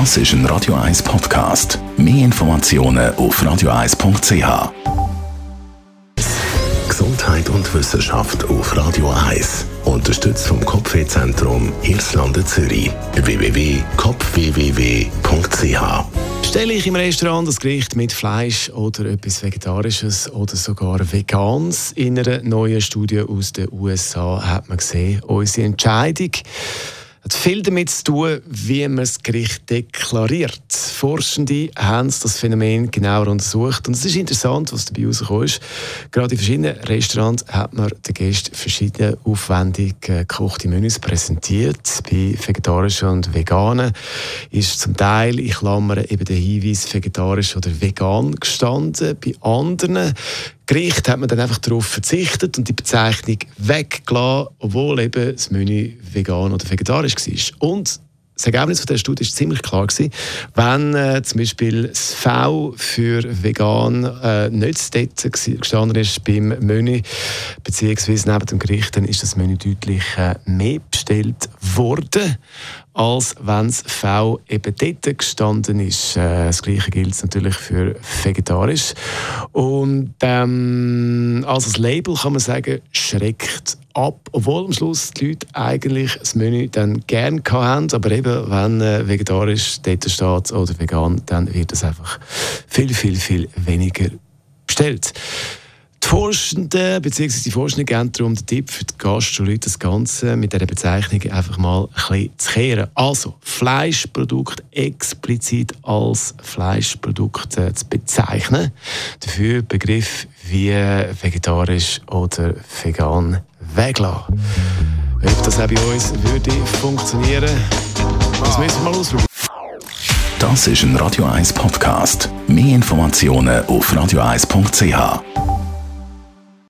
Das ist ein Radio 1 Podcast. Mehr Informationen auf radio1.ch. Gesundheit und Wissenschaft auf Radio 1. Unterstützt vom Kopfwehzentrum Irlande Zürich. www.kopfwww.ch Stelle ich im Restaurant das Gericht mit Fleisch oder etwas Vegetarisches oder sogar Vegans? In einer neuen Studie aus den USA hat man gesehen, unsere Entscheidung hat viel damit zu tun, wie man das Gericht deklariert. Forschende haben das Phänomen genauer untersucht und es ist interessant, was dabei rausgekommen ist. Gerade in verschiedenen Restaurants hat man den Gästen verschiedene aufwendig äh, gekochte Menüs präsentiert. Bei vegetarischen und veganen ist zum Teil, ich klammere eben der Hinweis vegetarisch oder vegan gestanden. Bei anderen Gericht hat man dann einfach darauf verzichtet und die Bezeichnung weggelassen, obwohl eben das Menü vegan oder vegetarisch war. Und das Ergebnis von der Studie war ziemlich klar gewesen. Wenn äh, zum Beispiel das V für vegan äh, nicht dort gestanden ist beim Menü, beziehungsweise neben dem Gericht, dann ist das Menü deutlich äh, mehr bestellt worden als wenn das V eben dort gestanden ist. Äh, das Gleiche gilt natürlich für vegetarisch. Und ähm, also das Label kann man sagen, schreckt ab, obwohl am Schluss die Leute eigentlich das Menü dann gerne haben, aber eben, wenn äh, vegetarisch dort steht oder vegan, dann wird es einfach viel, viel, viel weniger bestellt. Die Forschenden bzw. die Forschenden geben darum den Tipp für die Gastroleute, das Ganze mit dieser Bezeichnung einfach mal ein bisschen zu kehren. Also, Fleischprodukt explizit als Fleischprodukt äh, zu bezeichnen. Dafür Begriff wie vegetarisch oder vegan weglassen. Ob das auch bei uns würde funktionieren, das müssen wir mal ausprobieren. Das ist ein Radio 1 Podcast. Mehr Informationen auf radio1.ch.